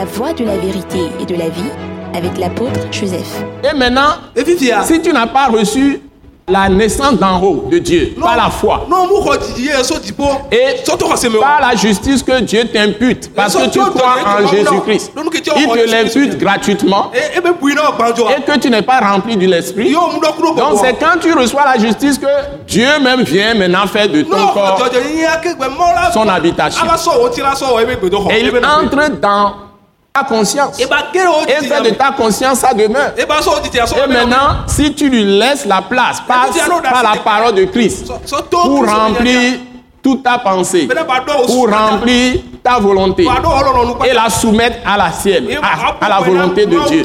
La voie de la vérité et de la vie avec l'apôtre Joseph. Et maintenant, si tu n'as pas reçu la naissance d'en haut de Dieu, par la foi, dziƒo et par la justice que Dieu t'impute, parce que tu crois en Jésus-Christ, il te l'impute gratuitement et que tu n'es pas rempli de l'esprit. Donc c'est quand tu reçois la justice que Dieu même vient maintenant faire de ton corps son habitation. xɔ Et il entre dans ta conscience. Et didi fait de ta conscience sa demeure. e b'a sɔ o didi a sɔ Et maintenant, si tu lui laisses la place par, par la parole de Christ pour remplir toute ta pensée, bɛnɛ b'a dɔn o pour remplir ta volonté b'a dɔn o lɔlɔnu et la soumettre à la sienne, à, à la volonté de Dieu.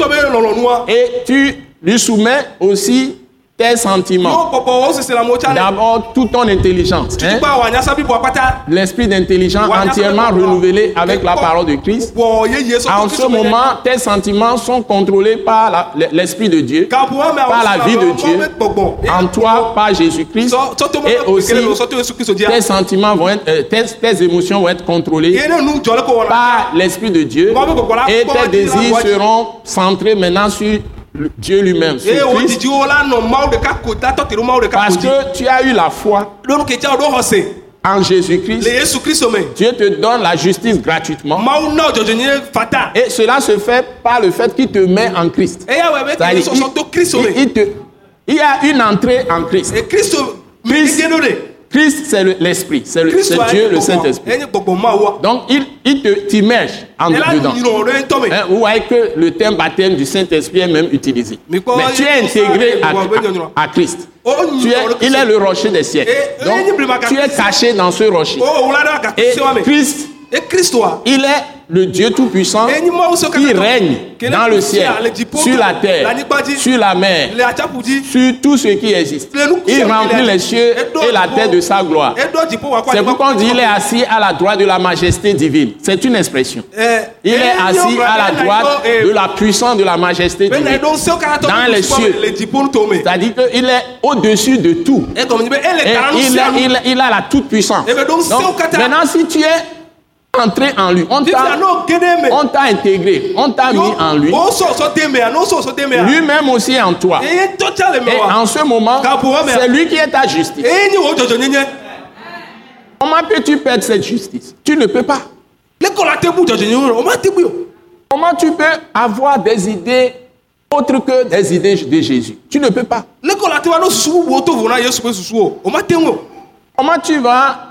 Et tu lui soumets aussi tes sentiments. D'abord, toute ton intelligence. hein. L'esprit d'intelligence entièrement renouvelé avec la parole de Christ. En ce moment, tes sentiments sont contrôlés par l'Esprit de Dieu, par la vie de Dieu, en toi, par Jésus-Christ, et aussi tes sentiments vont être, euh, tes, tes émotions vont être contrôlées par l'Esprit de Dieu, et tes désirs seront centrés maintenant sur Dieu lui-même, ka parce que tu as eu la foi en Jésus-Christ. Dieu te donne la justice gratuitement, et cela se fait par le fait qu'il te met en Christ. kristu il, me il te- il y a une entrée en Christ. Christ- Christ, c'est le- l'Esprit, c'est le- Dieu, le Saint-Esprit. Donc, il, il te t'immerge en dedans. Hein, vous voyez que le terme baptême du Saint-Esprit est même utilisé. Mais tu es intégré à, Christ. Tu es, il est le rocher des siècles. Donc, tu es caché dans ce rocher. Et Christ, e il est le Dieu Tout-Puissant qui règne dans le ciel, sur la terre, sur la mer, sur tout ce qui existe. Il remplit les cieux et la terre de sa gloire. C'est pourquoi on dit il est assis à la droite de la majesté divine. C'est une expression. Il est assis à la droite de la puissance de la majesté divine. Dans les cieux. C'est-à-dire qu'il est au-dessus de tout. Et il, sia est- nu il, il a la toute-puissance. Eh maintenant, si tu es entré en lui, on t'a intégré, on t'a mis en lui. o sɔsɔ den me yan n'o sɔsɔ den me yan Lui-même aussi est en toi. Et en ce moment, c'est lui qui est ta justice. ye ni o jɔjɔ ɲɛɲɛ Comment peux-tu perdre cette justice? Tu ne peux pas. Comment tu peux avoir des idées autres que des idées de Jésus? Tu ne peux pas. Comment tu vas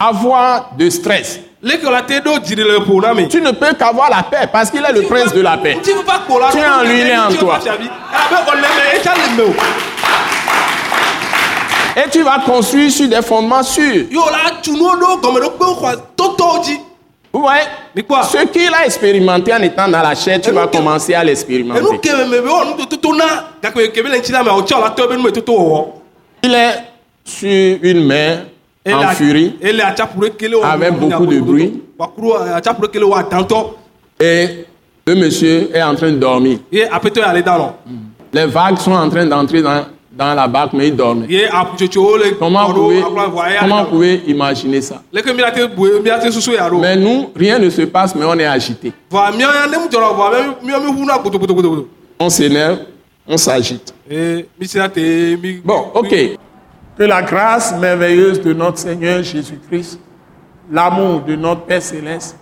avoir de stress Tu ne peux qu'avoir la paix parce qu'il est le prince de la paix. Tu es en lui, il est en toi. e Et tu vas construire sur des fondements sûrs. Vous voyez Ce qu'il a expérimenté en étant dans la chair, tu vas commencer à l'expérimenter. Il est sur une mer en furie Avec beaucoup de bruit. atantɔ et le monsieur est en train de dormir. lɔ Les vagues sont en train d'entrer dans, dans la barque, mais il dormait. Comment pouvez, comment pouvez imaginer ça? Mais nous, rien ne se passe, mais on est agité. On s'énerve, on s'agite. Bon, ok. Que la grâce merveilleuse de notre Seigneur Jésus-Christ, l'amour de notre Père céleste,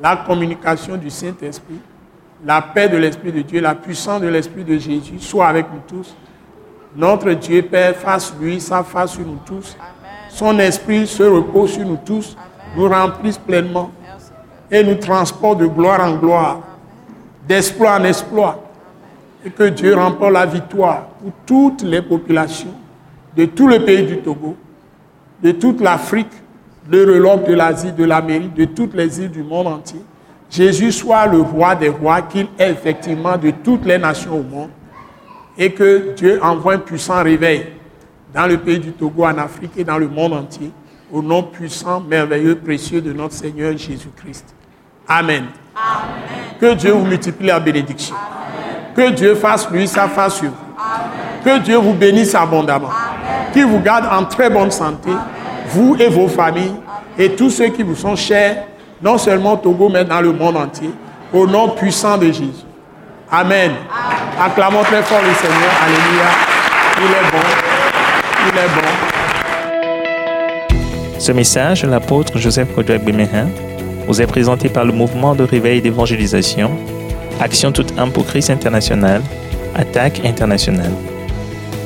la communication du Saint-Esprit, la paix de l'Esprit de Dieu, la puissance de l'Esprit de Jésus soit avec nous tous. Notre Dieu Père fasse lui sa face sur nous tous. Son esprit se repose sur nous tous, nous remplisse pleinement. Et nous transporte de gloire en gloire, d'exploit en exploit. Et que Dieu remporte la victoire pour toutes les populations de tout le pays du Togo, de toute l'Afrique, de l'Europe, de l'Asie, de l'Amérique, de toutes les îles du monde entier. Jésus soit le roi des rois, qu'il est effectivement de toutes les nations au monde, et que Dieu envoie un puissant réveil dans le pays du Togo, en Afrique et dans le monde entier, au nom puissant, merveilleux, précieux de notre Seigneur Jésus-Christ. Amen. Que Dieu vous multiplie la bénédiction. Que Dieu fasse lui sa face sur vous. Que Dieu vous bénisse abondamment. Qu'il vous garde en très bonne santé, vous et vos familles, et tous ceux qui vous sont chers, non seulement au Togo, mais dans le monde entier. Au nom puissant de Jésus. Amen. Acclamons très fort le Seigneur. Alléluia. Il est bon. Il est bon. Ce message de l'apôtre Joseph Kodouak Bemehin vous est présenté par le mouvement de réveil d'évangélisation, Action toute âme pour Christ international, Attaque internationale.